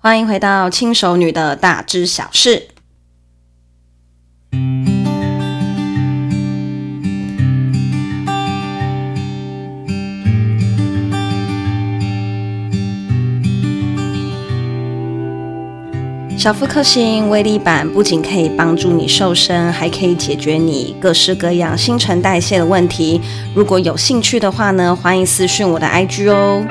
欢迎回到轻熟女的大知小事。小腹克星威力版不仅可以帮助你瘦身，还可以解决你各式各样新陈代谢的问题。如果有兴趣的话呢，欢迎私讯我的 IG 哦。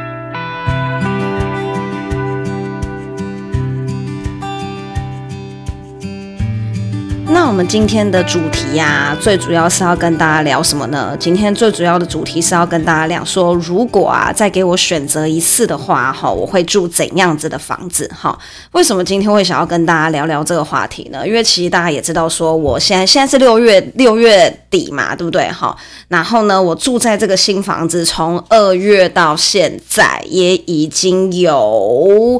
们今天的主题呀、最主要是要跟大家聊什么呢？今天最主要的主题是要跟大家聊说，如果啊再给我选择一次的话，哈，我会住怎样子的房子？哈，为什么今天会想要跟大家聊聊这个话题呢？因为其实大家也知道，说我现在现在是六月六月底嘛，对不对？哈，然后呢，我住在这个新房子，从二月到现在也已经有。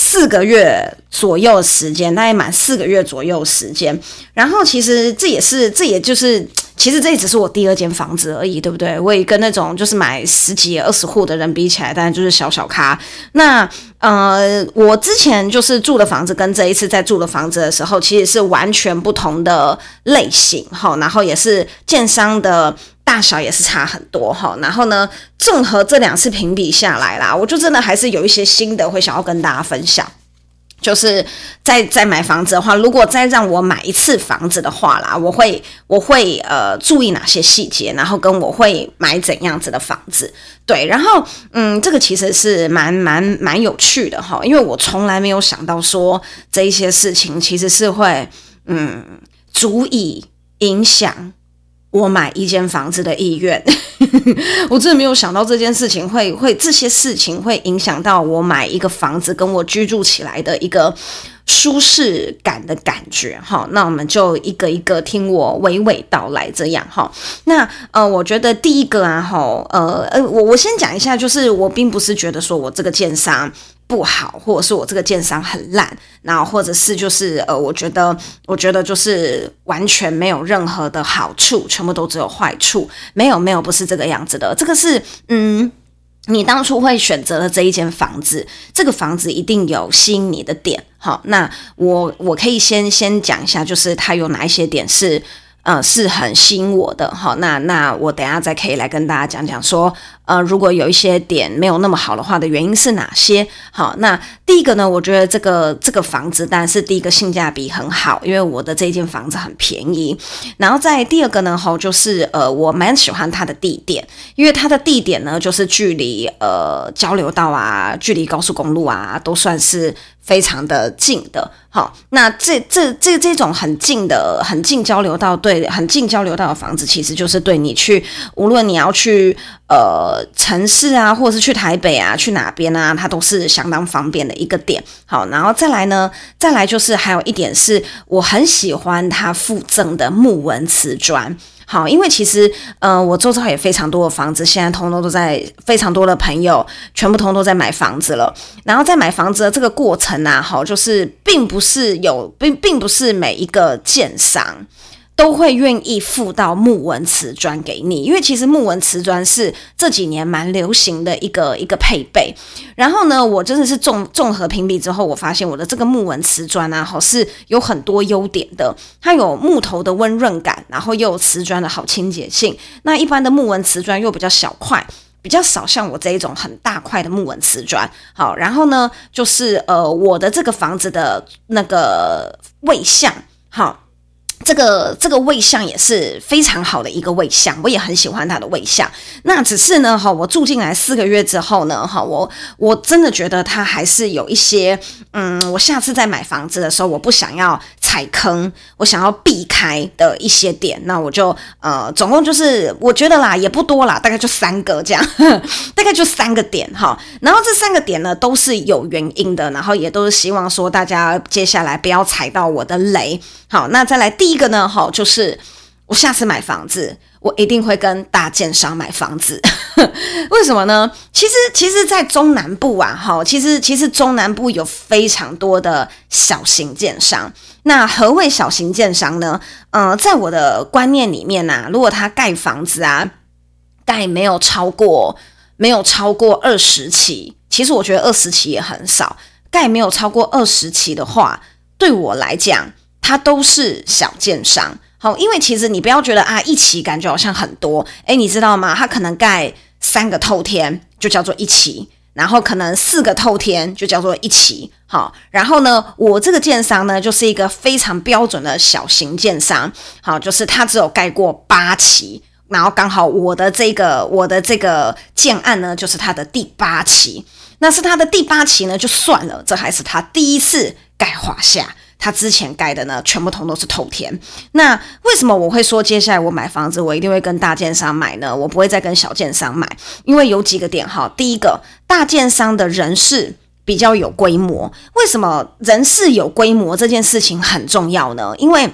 四个月左右时间，大概满四个月左右时间。然后其实这也是，这也就是，其实这也只是我第二间房子而已，对不对？我也跟那种就是买十几、二十户的人比起来，当然就是小小咖。那呃，我之前就是住的房子，跟这一次在住的房子的时候，其实是完全不同的类型哈。然后也是建商的。大小也是差很多哈，然后呢，综合这两次评比下来啦，我就真的还是有一些心得会想要跟大家分享。就是在在买房子的话，如果再让我买一次房子的话啦，我会我会呃注意哪些细节，然后跟我会买怎样子的房子。对，然后嗯，这个其实是蛮蛮蛮有趣的哈，因为我从来没有想到说这一些事情其实是会嗯足以影响。我买一间房子的意愿，我真的没有想到这件事情会会这些事情会影响到我买一个房子跟我居住起来的一个舒适感的感觉哈。那我们就一个一个听我娓娓道来这样哈。那呃，我觉得第一个啊哈，呃呃，我我先讲一下，就是我并不是觉得说我这个建商。不好，或者是我这个建商很烂，然后或者是就是呃，我觉得我觉得就是完全没有任何的好处，全部都只有坏处。没有没有，不是这个样子的。这个是嗯，你当初会选择的这一间房子，这个房子一定有吸引你的点。好，那我我可以先先讲一下，就是它有哪一些点是。呃，是很吸引我的好。那那我等下再可以来跟大家讲讲说，呃，如果有一些点没有那么好的话的原因是哪些？好，那第一个呢，我觉得这个这个房子当然是第一个性价比很好，因为我的这间房子很便宜。然后在第二个呢，吼，就是呃，我蛮喜欢它的地点，因为它的地点呢，就是距离呃交流道啊，距离高速公路啊，都算是。非常的近的，好，那这这这这种很近的、很近交流道，对，很近交流道的房子，其实就是对你去，无论你要去呃城市啊，或者是去台北啊，去哪边啊，它都是相当方便的一个点。好，然后再来呢，再来就是还有一点是，我很喜欢它附赠的木纹瓷砖。好，因为其实，呃，我周遭也非常多的房子，现在通通都在，非常多的朋友全部通通都在买房子了。然后在买房子的这个过程啊，好，就是并不是有，并并不是每一个建商。都会愿意附到木纹瓷砖给你，因为其实木纹瓷砖是这几年蛮流行的一个一个配备。然后呢，我真的是综综合评比之后，我发现我的这个木纹瓷砖啊，好是有很多优点的。它有木头的温润感，然后又有瓷砖的好清洁性。那一般的木纹瓷砖又比较小块，比较少像我这一种很大块的木纹瓷砖。好，然后呢，就是呃，我的这个房子的那个位向，好。这个这个位相也是非常好的一个位相，我也很喜欢它的位相。那只是呢，哈，我住进来四个月之后呢，哈，我我真的觉得它还是有一些，嗯，我下次再买房子的时候，我不想要踩坑，我想要避开的一些点。那我就呃，总共就是我觉得啦，也不多啦，大概就三个这样，大概就三个点哈。然后这三个点呢，都是有原因的，然后也都是希望说大家接下来不要踩到我的雷。好，那再来第一个呢？好，就是我下次买房子，我一定会跟大建商买房子。为什么呢？其实，其实，在中南部啊，哈，其实，其实中南部有非常多的小型建商。那何谓小型建商呢？嗯、呃，在我的观念里面呢、啊，如果他盖房子啊，盖没有超过没有超过二十期，其实我觉得二十期也很少。盖没有超过二十期的话，对我来讲，它都是小建商。好，因为其实你不要觉得啊，一期感觉好像很多，诶，你知道吗？它可能盖三个透天就叫做一期，然后可能四个透天就叫做一期。好，然后呢，我这个建商呢，就是一个非常标准的小型建商。好，就是它只有盖过八期。然后刚好我的这个我的这个建案呢，就是他的第八期，那是他的第八期呢，就算了，这还是他第一次盖华夏，他之前盖的呢，全部通都是透天。那为什么我会说接下来我买房子，我一定会跟大建商买呢？我不会再跟小建商买，因为有几个点哈。第一个，大建商的人事比较有规模，为什么人事有规模这件事情很重要呢？因为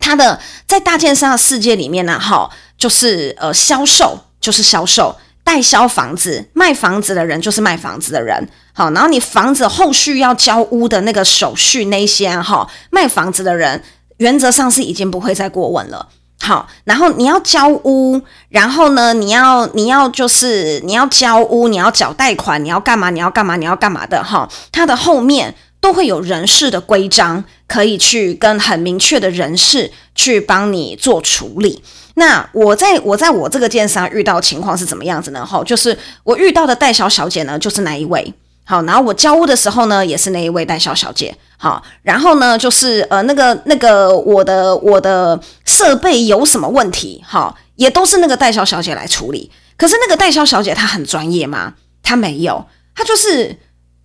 他的在大建商的世界里面呢，哈。就是呃，销售就是销售，代销房子卖房子的人就是卖房子的人，好，然后你房子后续要交屋的那个手续那些哈，卖房子的人原则上是已经不会再过问了，好，然后你要交屋，然后呢，你要你要就是你要交屋，你要缴贷款，你要干嘛？你要干嘛？你要干嘛的哈？它的后面都会有人事的规章，可以去跟很明确的人事去帮你做处理。那我在我在我这个电商遇到情况是怎么样子呢？哈，就是我遇到的代销小姐呢，就是那一位。好，然后我交屋的时候呢，也是那一位代销小姐。好，然后呢，就是呃，那个那个我的我的设备有什么问题，哈，也都是那个代销小姐来处理。可是那个代销小姐她很专业吗？她没有，她就是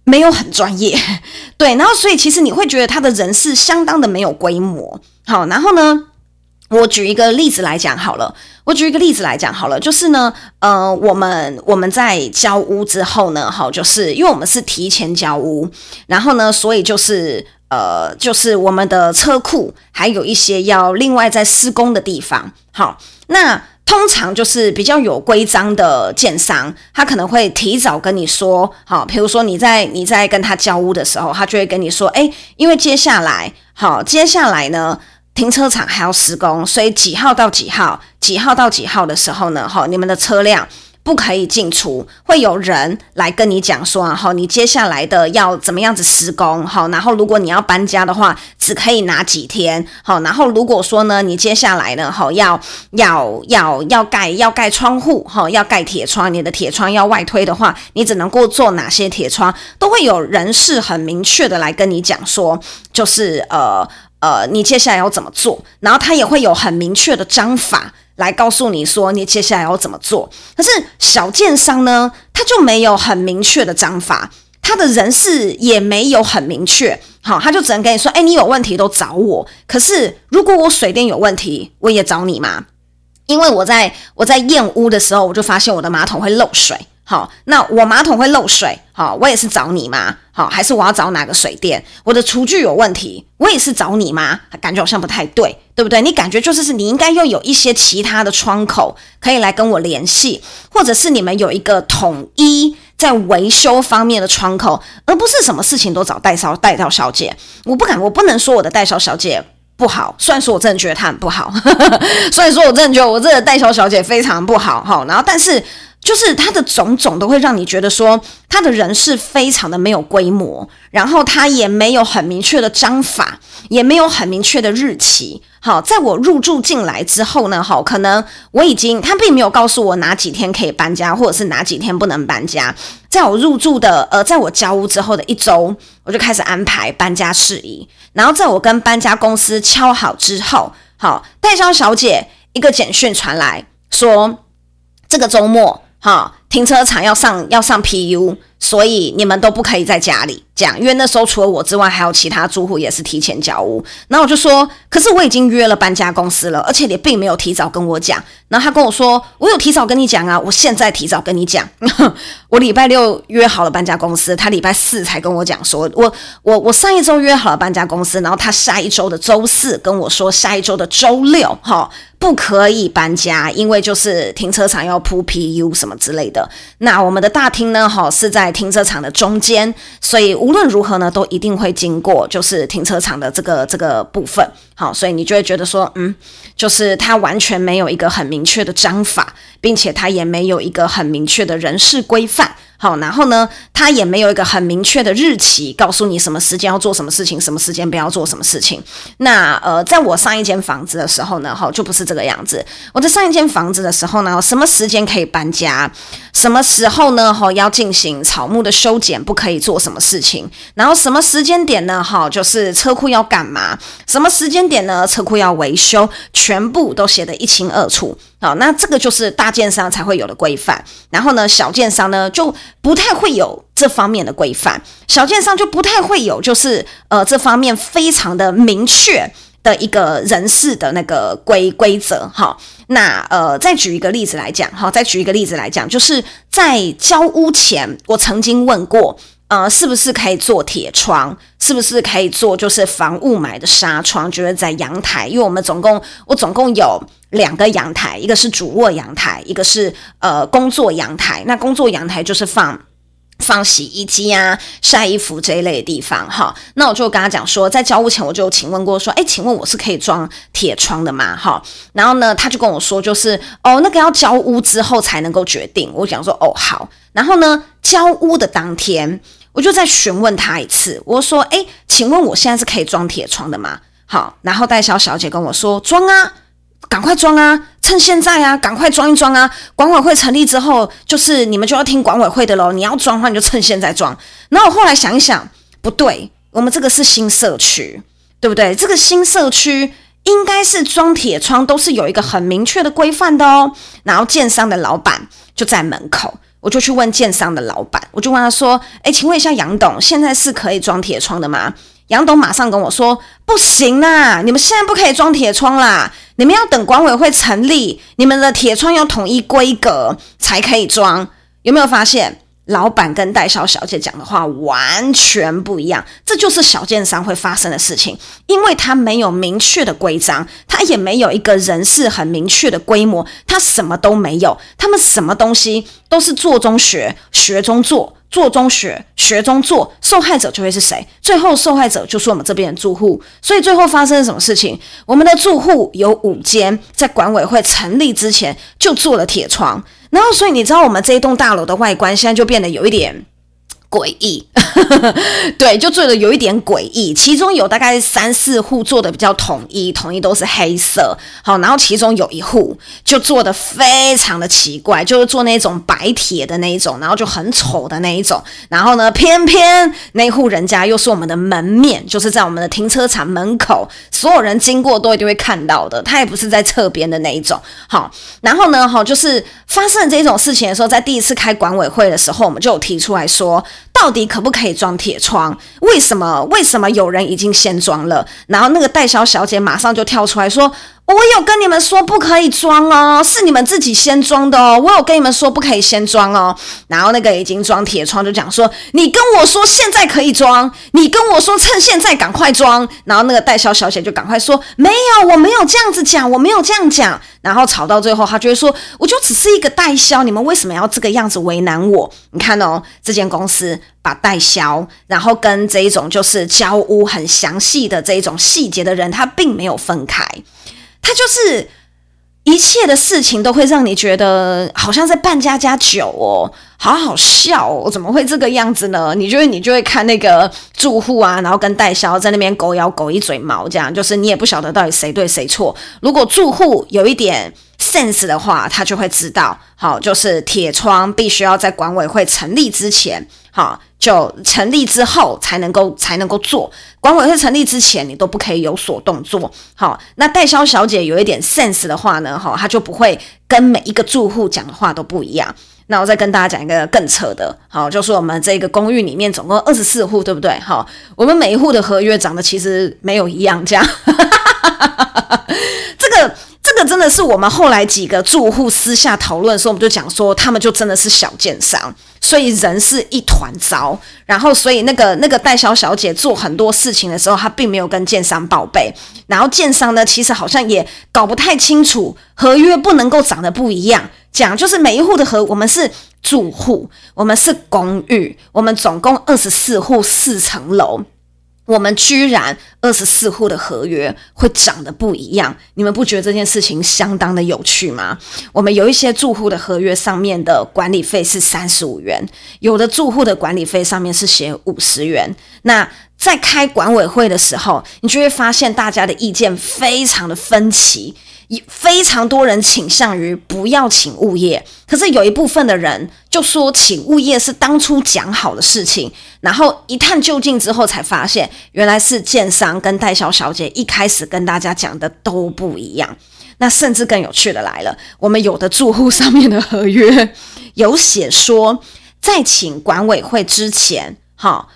没有很专业。对，然后所以其实你会觉得她的人事相当的没有规模。好，然后呢，我举一个例子来讲好了，我举一个例子来讲好了，就是呢，呃，我们我们在交屋之后呢，哈，就是因为我们是提前交屋，然后呢，所以就是呃，就是我们的车库还有一些要另外在施工的地方，好，那通常就是比较有规章的建商，他可能会提早跟你说，好，比如说你在你在跟他交屋的时候，他就会跟你说，诶，因为接下来，好，接下来呢。停车场还要施工，所以几号到几号，几号到几号的时候呢？哈，你们的车辆不可以进出，会有人来跟你讲说，哈，你接下来的要怎么样子施工，好，然后如果你要搬家的话，只可以拿几天，好，然后如果说呢，你接下来呢，哈，要要要要盖要盖窗户，哈，要盖铁窗，你的铁窗要外推的话，你只能够做哪些铁窗，都会有人事很明确的来跟你讲说，就是呃。呃，你接下来要怎么做？然后他也会有很明确的章法来告诉你说你接下来要怎么做。可是小建商呢，他就没有很明确的章法，他的人事也没有很明确。好，他就只能跟你说，哎，你有问题都找我。可是如果我水电有问题，我也找你吗？因为我在我在验屋的时候，我就发现我的马桶会漏水。好，那我马桶会漏水，好，我也是找你吗？好，还是我要找哪个水电？我的厨具有问题，我也是找你吗？感觉好像不太对，对不对？你感觉就是是你应该要有一些其他的窗口可以来跟我联系，或者是你们有一个统一在维修方面的窗口，而不是什么事情都找代销代销小姐。我不敢，我不能说我的代销小姐不好，虽然说我真的觉得她很不好，所以说我真的觉得我这个代销小姐非常不好，哈，然后但是。就是他的种种都会让你觉得说，他的人事非常的没有规模，然后他也没有很明确的章法，也没有很明确的日期。好，在我入住进来之后呢，好，可能我已经他并没有告诉我哪几天可以搬家，或者是哪几天不能搬家。在我入住的呃，在我交屋之后的一周，我就开始安排搬家事宜。然后在我跟搬家公司敲好之后，好，代销小姐一个简讯传来说，这个周末。好，停车场要上要上 PU，所以你们都不可以在家里讲，因为那时候除了我之外，还有其他住户也是提前交屋。然后我就说，可是我已经约了搬家公司了，而且你并没有提早跟我讲。然后他跟我说，我有提早跟你讲啊，我现在提早跟你讲。我礼拜六约好了搬家公司，他礼拜四才跟我讲说，我我我上一周约好了搬家公司，然后他下一周的周四跟我说，下一周的周六，哈。不可以搬家，因为就是停车场要铺 PU 什么之类的。那我们的大厅呢，哈，是在停车场的中间，所以无论如何呢，都一定会经过就是停车场的这个这个部分。好，所以你就会觉得说，嗯，就是它完全没有一个很明确的章法，并且他也没有一个很明确的人事规范。好，然后呢，他也没有一个很明确的日期，告诉你什么时间要做什么事情，什么时间不要做什么事情。那呃，在我上一间房子的时候呢，哈，就不是这个样子。我在上一间房子的时候呢，什么时间可以搬家，什么时候呢，哈，要进行草木的修剪，不可以做什么事情，然后什么时间点呢，哈，就是车库要干嘛，什么时间点呢，车库要维修，全部都写得一清二楚。好，那这个就是大建商才会有的规范，然后呢，小建商呢就不太会有这方面的规范，小建商就不太会有，就是呃这方面非常的明确的一个人事的那个规规则。好，那呃再举一个例子来讲，好，再举一个例子来讲，就是在交屋前，我曾经问过。呃，是不是可以做铁窗？是不是可以做就是防雾霾的纱窗？就是在阳台，因为我们总共我总共有两个阳台，一个是主卧阳台，一个是呃工作阳台。那工作阳台就是放放洗衣机啊、晒衣服这一类的地方哈。那我就跟他讲说，在交屋前我就请问过说，哎，请问我是可以装铁窗的吗？哈，然后呢，他就跟我说，就是哦，那个要交屋之后才能够决定。我讲说，哦，好。然后呢，交屋的当天。我就再询问他一次，我说：“诶，请问我现在是可以装铁窗的吗？”好，然后代销小姐跟我说：“装啊，赶快装啊，趁现在啊，赶快装一装啊！管委会成立之后，就是你们就要听管委会的喽。你要装的话，你就趁现在装。”然后我后来想一想，不对，我们这个是新社区，对不对？这个新社区应该是装铁窗都是有一个很明确的规范的哦。然后建商的老板就在门口。我就去问建商的老板，我就问他说：“哎，请问一下杨董，现在是可以装铁窗的吗？”杨董马上跟我说：“不行啦，你们现在不可以装铁窗啦，你们要等管委会成立，你们的铁窗要统一规格才可以装。”有没有发现？老板跟代销小姐讲的话完全不一样，这就是小建商会发生的事情，因为他没有明确的规章，他也没有一个人事很明确的规模，他什么都没有，他们什么东西都是做中学，学中做，做中学，学中做，受害者就会是谁？最后受害者就是我们这边的住户，所以最后发生了什么事情？我们的住户有五间，在管委会成立之前就做了铁窗。然后，所以你知道我们这一栋大楼的外观现在就变得有一点诡异，对，就做的有一点诡异。其中有大概三四户做的比较统一，统一都是黑色。好，然后其中有一户就做的非常的奇怪，就是做那种白铁的那一种，然后就很丑的那一种。然后呢，偏偏那户人家又是我们的门面，就是在我们的停车场门口，所有人经过都一定会看到的。他也不是在侧边的那一种。好，然后呢，哈，就是发生这种事情的时候，在第一次开管委会的时候，我们就有提出来说。到底可不可以装铁窗？为什么？为什么有人已经先装了？然后那个代销小姐马上就跳出来说。我有跟你们说不可以装哦，是你们自己先装的哦。我有跟你们说不可以先装哦。然后那个已经装铁窗就讲说，你跟我说现在可以装，你跟我说趁现在赶快装。然后那个代销小姐就赶快说，没有，我没有这样子讲，我没有这样讲。然后吵到最后，他就会说，我就只是一个代销，你们为什么要这个样子为难我？你看哦，这间公司把代销，然后跟这一种就是交屋很详细的这一种细节的人，他并没有分开。他就是一切的事情都会让你觉得好像在扮家家酒哦，好好笑哦，怎么会这个样子呢？你就会你就会看那个住户啊，然后跟代销在那边狗咬狗一嘴毛，这样就是你也不晓得到底谁对谁错。如果住户有一点 sense 的话，他就会知道，好，就是铁窗必须要在管委会成立之前，好。就成立之后才能够才能够做，管委会成立之前你都不可以有所动作。好，那代销小姐有一点 sense 的话呢，哈，她就不会跟每一个住户讲的话都不一样。那我再跟大家讲一个更扯的，好，就是我们这个公寓里面总共二十四户，对不对？好，我们每一户的合约长得其实没有一样，这样，这个。这个真的是我们后来几个住户私下讨论的时候，我们就讲说，他们就真的是小建商，所以人是一团糟。然后，所以那个那个代销小姐做很多事情的时候，她并没有跟建商报备。然后建商呢，其实好像也搞不太清楚合约不能够长得不一样。讲就是每一户的合，我们是住户，我们是公寓，我们总共二十四户四层楼。我们居然二十四户的合约会长得不一样，你们不觉得这件事情相当的有趣吗？我们有一些住户的合约上面的管理费是三十五元，有的住户的管理费上面是写五十元。那在开管委会的时候，你就会发现大家的意见非常的分歧。非常多人倾向于不要请物业，可是有一部分的人就说请物业是当初讲好的事情，然后一探究竟之后才发现，原来是建商跟代销小姐一开始跟大家讲的都不一样。那甚至更有趣的来了，我们有的住户上面的合约有写说，在请管委会之前，哈，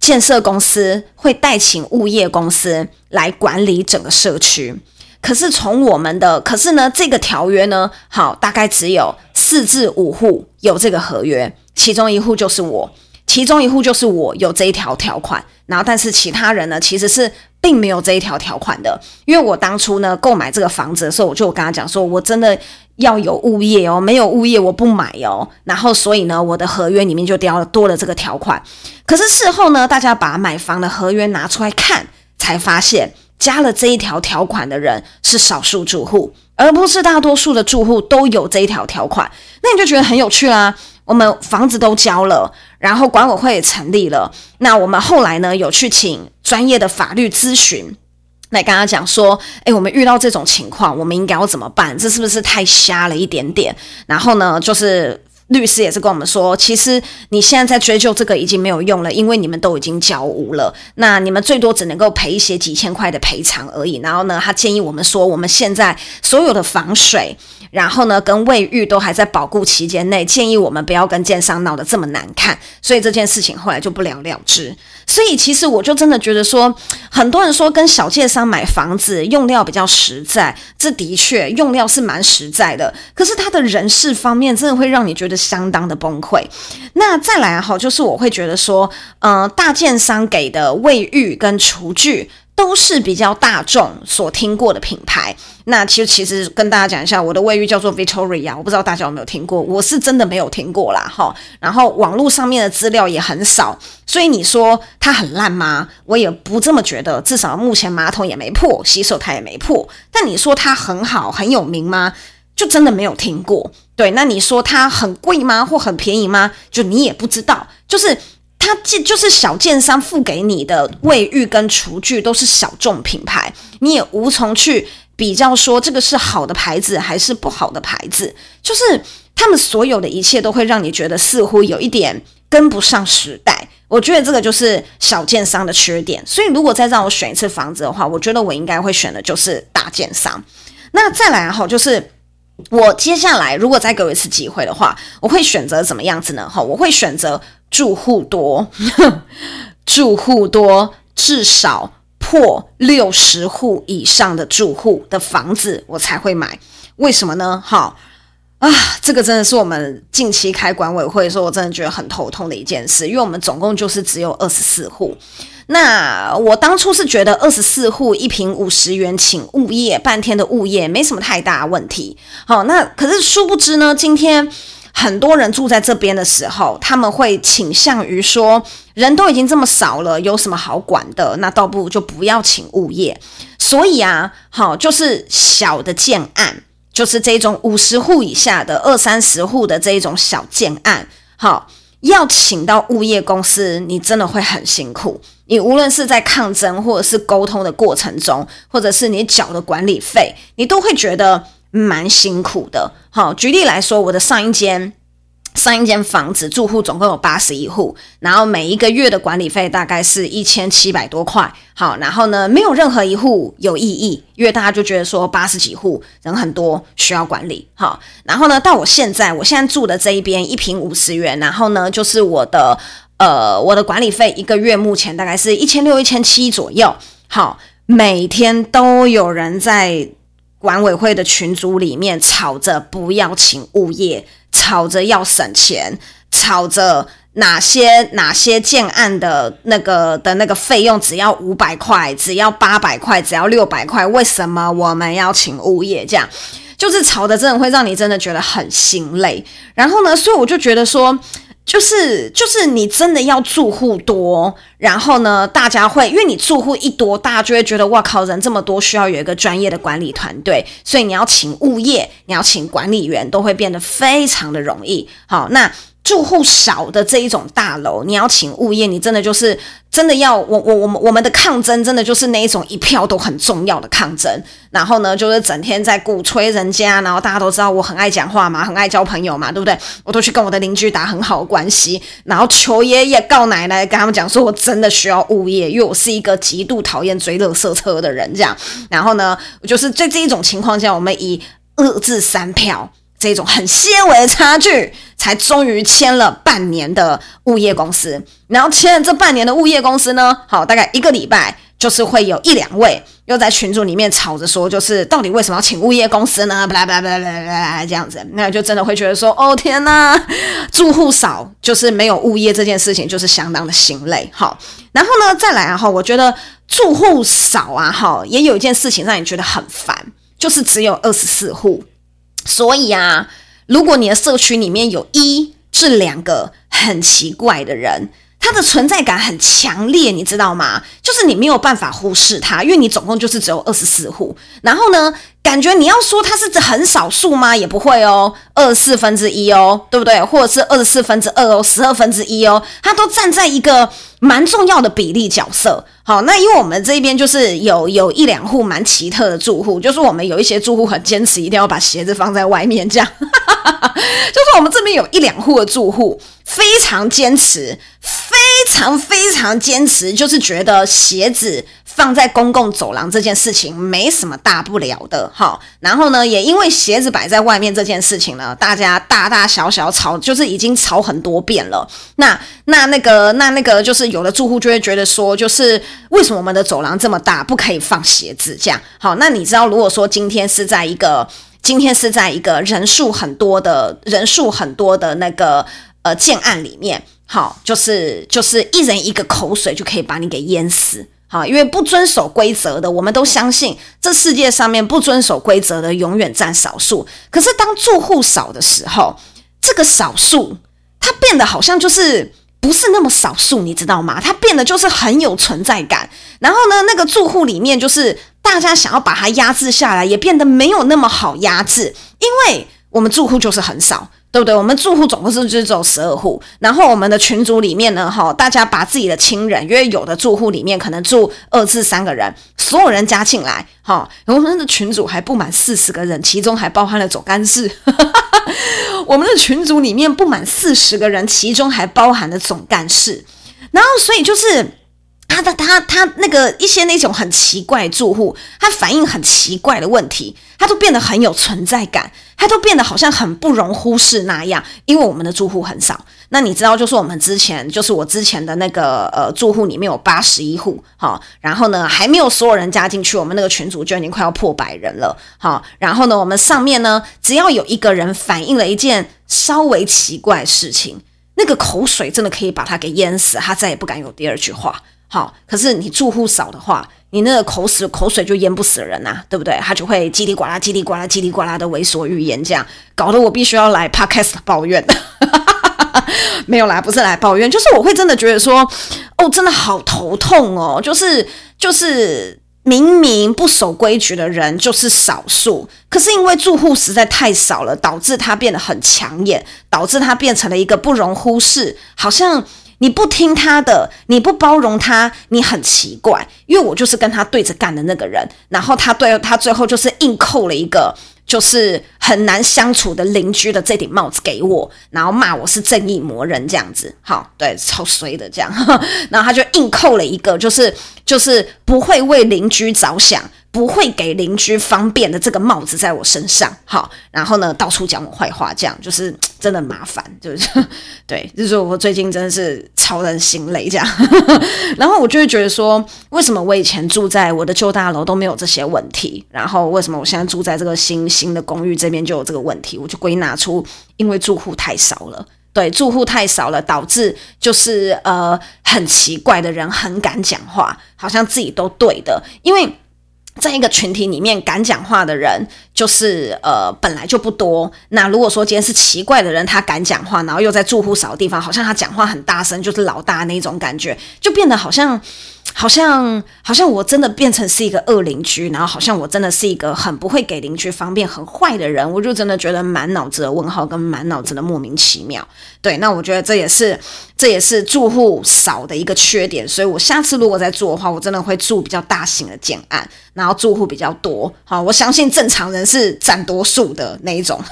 建设公司会代请物业公司来管理整个社区。可是从我们的，可是呢，这个条约呢，好，大概只有四至五户有这个合约，其中一户就是我，其中一户就是我有这一条条款，然后但是其他人呢，其实是并没有这一条条款的，因为我当初呢购买这个房子的时候，我就跟他讲说，我真的要有物业哦，没有物业我不买哦，然后所以呢，我的合约里面就掉了多了这个条款，可是事后呢，大家把买房的合约拿出来看，才发现。加了这一条条款的人是少数住户，而不是大多数的住户都有这一条条款。那你就觉得很有趣啦。我们房子都交了，然后管委会也成立了。那我们后来呢，有去请专业的法律咨询来跟他讲说：“诶，我们遇到这种情况，我们应该要怎么办？这是不是太瞎了一点点？”然后呢，就是。律师也是跟我们说，其实你现在在追究这个已经没有用了，因为你们都已经交屋了，那你们最多只能够赔一些几千块的赔偿而已。然后呢，他建议我们说，我们现在所有的防水，然后呢，跟卫浴都还在保固期间内，建议我们不要跟建商闹得这么难看。所以这件事情后来就不了了之。所以其实我就真的觉得说，很多人说跟小建商买房子用料比较实在，这的确用料是蛮实在的。可是他的人事方面真的会让你觉得相当的崩溃。那再来哈，就是我会觉得说，呃，大建商给的卫浴跟厨具。都是比较大众所听过的品牌。那其实其实跟大家讲一下，我的卫浴叫做 Victoria，我不知道大家有没有听过，我是真的没有听过啦哈。然后网络上面的资料也很少，所以你说它很烂吗？我也不这么觉得。至少目前马桶也没破，洗手台也没破。但你说它很好很有名吗？就真的没有听过。对，那你说它很贵吗？或很便宜吗？就你也不知道。就是。它这就是小建商付给你的卫浴跟厨具都是小众品牌，你也无从去比较说这个是好的牌子还是不好的牌子，就是他们所有的一切都会让你觉得似乎有一点跟不上时代。我觉得这个就是小建商的缺点。所以如果再让我选一次房子的话，我觉得我应该会选的就是大建商。那再来哈，就是我接下来如果再给我一次机会的话，我会选择怎么样子呢？哈，我会选择。住户多，住户多，至少破六十户以上的住户的房子，我才会买。为什么呢？好啊，这个真的是我们近期开管委会的时候，我真的觉得很头痛的一件事，因为我们总共就是只有二十四户。那我当初是觉得二十四户一平五十元，请物业半天的物业没什么太大问题。好，那可是殊不知呢，今天。很多人住在这边的时候，他们会倾向于说，人都已经这么少了，有什么好管的？那倒不如就不要请物业。所以啊，好，就是小的建案，就是这种五十户以下的二三十户的这一种小建案，好，要请到物业公司，你真的会很辛苦。你无论是在抗争或者是沟通的过程中，或者是你缴的管理费，你都会觉得。蛮辛苦的，好，举例来说，我的上一间上一间房子住户总共有八十一户，然后每一个月的管理费大概是一千七百多块，好，然后呢，没有任何一户有异议，因为大家就觉得说八十几户人很多需要管理，好，然后呢，到我现在我现在住的这一边一平五十元，然后呢，就是我的呃我的管理费一个月目前大概是一千六一千七左右，好，每天都有人在。管委会的群组里面吵着不要请物业，吵着要省钱，吵着哪些哪些建案的那个的那个费用只要五百块，只要八百块，只要六百块，为什么我们要请物业？这样就是吵的，真的会让你真的觉得很心累。然后呢，所以我就觉得说。就是就是你真的要住户多，然后呢，大家会因为你住户一多，大家就会觉得哇靠，人这么多，需要有一个专业的管理团队，所以你要请物业，你要请管理员，都会变得非常的容易。好，那。住户少的这一种大楼，你要请物业，你真的就是真的要我我我们我们的抗争，真的就是那一种一票都很重要的抗争。然后呢，就是整天在鼓吹人家，然后大家都知道我很爱讲话嘛，很爱交朋友嘛，对不对？我都去跟我的邻居打很好的关系，然后求爷爷告奶奶跟他们讲说，我真的需要物业，因为我是一个极度讨厌追垃圾车的人，这样。然后呢，就是在这一种情况下，我们以二至三票。这种很些微的差距，才终于签了半年的物业公司。然后签了这半年的物业公司呢，好，大概一个礼拜，就是会有一两位又在群组里面吵着说，就是到底为什么要请物业公司呢？巴拉巴拉巴拉巴拉这样子，那就真的会觉得说，哦天哪，住户少，就是没有物业这件事情，就是相当的心累。好，然后呢，再来啊，哈，我觉得住户少啊，哈，也有一件事情让你觉得很烦，就是只有二十四户。所以啊，如果你的社区里面有一至两个很奇怪的人，它的存在感很强烈，你知道吗？就是你没有办法忽视它，因为你总共就是只有二十四户。然后呢，感觉你要说它是很少数吗？也不会哦，二十四分之一哦，对不对？或者是二十四分之二哦，十二分之一哦，它都站在一个蛮重要的比例角色。好，那因为我们这边就是有有一两户蛮奇特的住户，就是我们有一些住户很坚持一定要把鞋子放在外面，这样，就是我们这边有一两户的住户非常坚持，非常非常坚持，就是觉得鞋子。放在公共走廊这件事情没什么大不了的，哈。然后呢，也因为鞋子摆在外面这件事情呢，大家大大小小吵，就是已经吵很多遍了。那那那个那那个，就是有的住户就会觉得说，就是为什么我们的走廊这么大，不可以放鞋子？这样好。那你知道，如果说今天是在一个今天是在一个人数很多的人数很多的那个呃建案里面，好，就是就是一人一个口水就可以把你给淹死。好，因为不遵守规则的，我们都相信这世界上面不遵守规则的永远占少数。可是当住户少的时候，这个少数它变得好像就是不是那么少数，你知道吗？它变得就是很有存在感。然后呢，那个住户里面就是大家想要把它压制下来，也变得没有那么好压制，因为我们住户就是很少。对不对？我们住户总共是就只有十二户，然后我们的群组里面呢，哈，大家把自己的亲人，因为有的住户里面可能住二至三个人，所有人加进来，哈，我们的群组还不满四十个人，其中还包含了总干事。我们的群组里面不满四十个人，其中还包含了总干事。然后，所以就是他他他那个一些那种很奇怪住户，他反映很奇怪的问题，他都变得很有存在感。他都变得好像很不容忽视那样，因为我们的住户很少。那你知道，就是我们之前，就是我之前的那个呃住户里面有八十一户，好，然后呢还没有所有人加进去，我们那个群组就已经快要破百人了，好，然后呢我们上面呢只要有一个人反映了一件稍微奇怪的事情，那个口水真的可以把他给淹死，他再也不敢有第二句话。好，可是你住户少的话，你那个口水口水就淹不死人呐、啊，对不对？他就会叽里呱啦、叽里呱啦、叽里呱啦的为所欲言，这样搞得我必须要来 podcast 抱怨。没有啦，不是来抱怨，就是我会真的觉得说，哦，真的好头痛哦，就是就是明明不守规矩的人就是少数，可是因为住户实在太少了，导致他变得很抢眼，导致他变成了一个不容忽视，好像。你不听他的，你不包容他，你很奇怪。因为我就是跟他对着干的那个人，然后他对他最后就是硬扣了一个就是很难相处的邻居的这顶帽子给我，然后骂我是正义魔人这样子。好，对，超衰的这样。然后他就硬扣了一个，就是就是不会为邻居着想。不会给邻居方便的这个帽子在我身上，好，然后呢，到处讲我坏话，这样就是真的麻烦，就是 对，就是我最近真的是超人心累这样，然后我就会觉得说，为什么我以前住在我的旧大楼都没有这些问题，然后为什么我现在住在这个新新的公寓这边就有这个问题？我就归纳出，因为住户太少了，对，住户太少了，导致就是呃很奇怪的人很敢讲话，好像自己都对的，因为。在一个群体里面敢讲话的人，就是呃本来就不多。那如果说今天是奇怪的人，他敢讲话，然后又在住户少的地方，好像他讲话很大声，就是老大那种感觉，就变得好像。好像好像我真的变成是一个恶邻居，然后好像我真的是一个很不会给邻居方便、很坏的人，我就真的觉得满脑子的问号跟满脑子的莫名其妙。对，那我觉得这也是这也是住户少的一个缺点，所以我下次如果再住的话，我真的会住比较大型的建案，然后住户比较多。好，我相信正常人是占多数的那一种。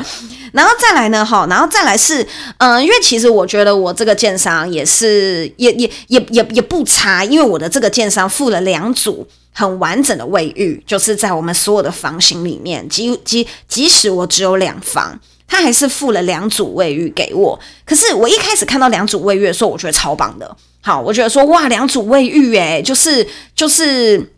然后再来呢，哈，然后再来是，嗯、因为其实我觉得我这个建商也是也也也也也不差，因为我的这个建商付了两组很完整的卫浴，就是在我们所有的房型里面，即即即使我只有两房。他还是付了两组卫浴给我，可是我一开始看到两组卫浴的时候，我觉得超棒的。好，我觉得说哇，两组卫浴，诶，就是就是，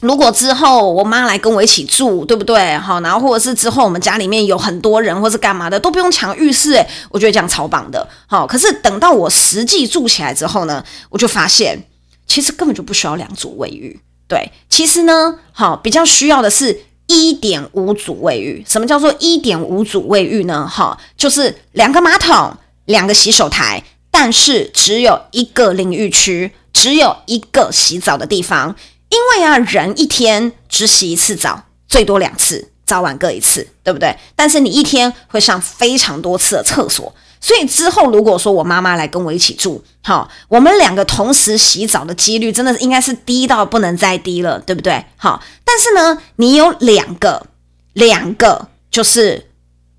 如果之后我妈来跟我一起住，对不对？好，然后或者是之后我们家里面有很多人，或是干嘛的，都不用抢浴室，诶，我觉得这样超棒的。好，可是等到我实际住起来之后呢，我就发现其实根本就不需要两组卫浴。对，其实呢，好，比较需要的是。一点五组卫浴，什么叫做一点五组卫浴呢？哈，就是两个马桶，两个洗手台，但是只有一个淋浴区，只有一个洗澡的地方。因为啊，人一天只洗一次澡，最多两次，早晚各一次，对不对？但是你一天会上非常多次的厕所。所以之后，如果说我妈妈来跟我一起住，好，我们两个同时洗澡的几率真的应该是低到不能再低了，对不对？好，但是呢，你有两个，两个就是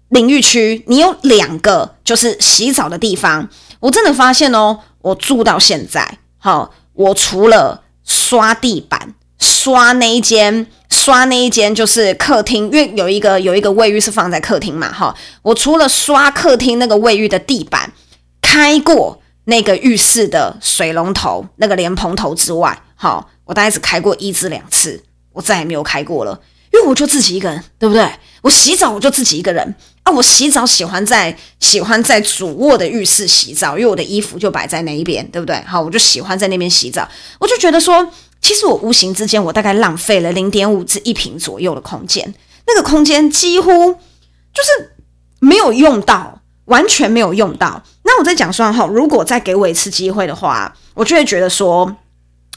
淋浴区，你有两个就是洗澡的地方。我真的发现哦，我住到现在，好，我除了刷地板。刷那一间，刷那一间就是客厅，因为有一个有一个卫浴是放在客厅嘛，哈。我除了刷客厅那个卫浴的地板，开过那个浴室的水龙头那个莲蓬头之外，哈，我大概只开过一至两次，我再也没有开过了，因为我就自己一个人，对不对？我洗澡我就自己一个人啊，我洗澡喜欢在喜欢在主卧的浴室洗澡，因为我的衣服就摆在那一边，对不对？好，我就喜欢在那边洗澡，我就觉得说。其实我无形之间，我大概浪费了零点五至一平左右的空间，那个空间几乎就是没有用到，完全没有用到。那我在讲说哈，如果再给我一次机会的话，我就会觉得说，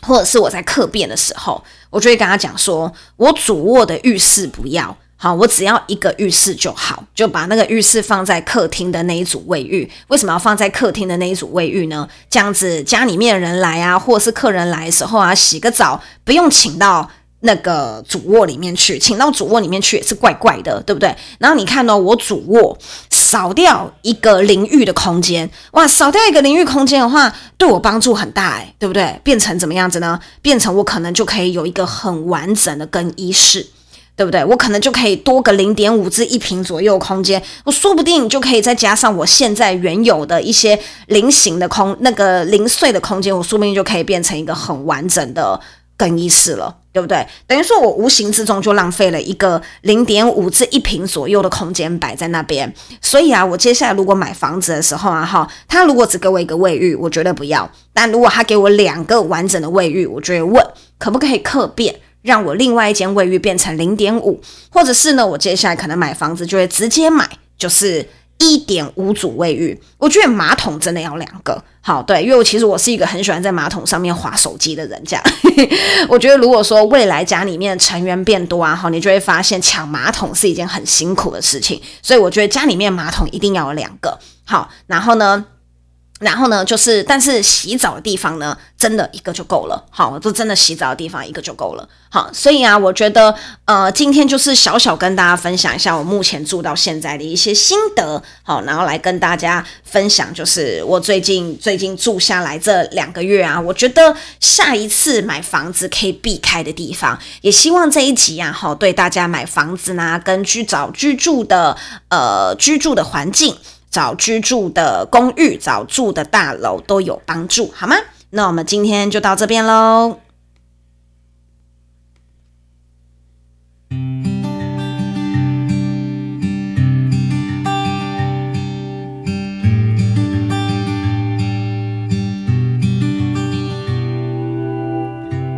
或者是我在客变的时候，我就会跟他讲说，我主卧的浴室不要。好，我只要一个浴室就好，就把那个浴室放在客厅的那一组卫浴。为什么要放在客厅的那一组卫浴呢？这样子家里面人来啊，或是客人来的时候啊，洗个澡不用请到那个主卧里面去，请到主卧里面去也是怪怪的，对不对？然后你看呢，我主卧少掉一个淋浴的空间，哇，少掉一个淋浴空间的话，对我帮助很大，诶，对不对？变成怎么样子呢？变成我可能就可以有一个很完整的更衣室。对不对？我可能就可以多个零点五至一平左右空间，我说不定就可以再加上我现在原有的一些零型的空那个零碎的空间，我说不定就可以变成一个很完整的更衣室了，对不对？等于说我无形之中就浪费了一个零点五至一平左右的空间摆在那边。所以啊，我接下来如果买房子的时候啊，哈，他如果只给我一个卫浴，我绝对不要；但如果他给我两个完整的卫浴，我就会问可不可以客变。让我另外一间卫浴变成零点五，或者是呢，我接下来可能买房子就会直接买，就是一点五组卫浴。我觉得马桶真的要两个，好，对，因为我其实我是一个很喜欢在马桶上面滑手机的人，这样。我觉得如果说未来家里面成员变多啊，好，你就会发现抢马桶是一件很辛苦的事情，所以我觉得家里面马桶一定要有两个，好，然后呢。然后呢，就是但是洗澡的地方呢，真的一个就够了。好，就真的洗澡的地方一个就够了。好，所以啊，我觉得呃，今天就是小小跟大家分享一下我目前住到现在的一些心得。好，然后来跟大家分享，就是我最近最近住下来这两个月啊，我觉得下一次买房子可以避开的地方，也希望这一集啊，好对大家买房子呢，跟居找居住的呃居住的环境。找居住的公寓，找住的大楼都有帮助，好吗？那我们今天就到这边喽。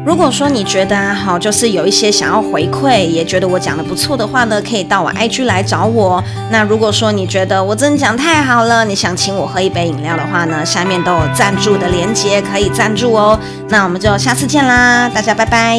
如果说你觉得好，就是有一些想要回馈，也觉得我讲的不错的话呢，可以到我 IG 来找我。那如果说你觉得我真的讲太好了，你想请我喝一杯饮料的话呢，下面都有赞助的连接，可以赞助哦。那我们就下次见啦，大家拜拜。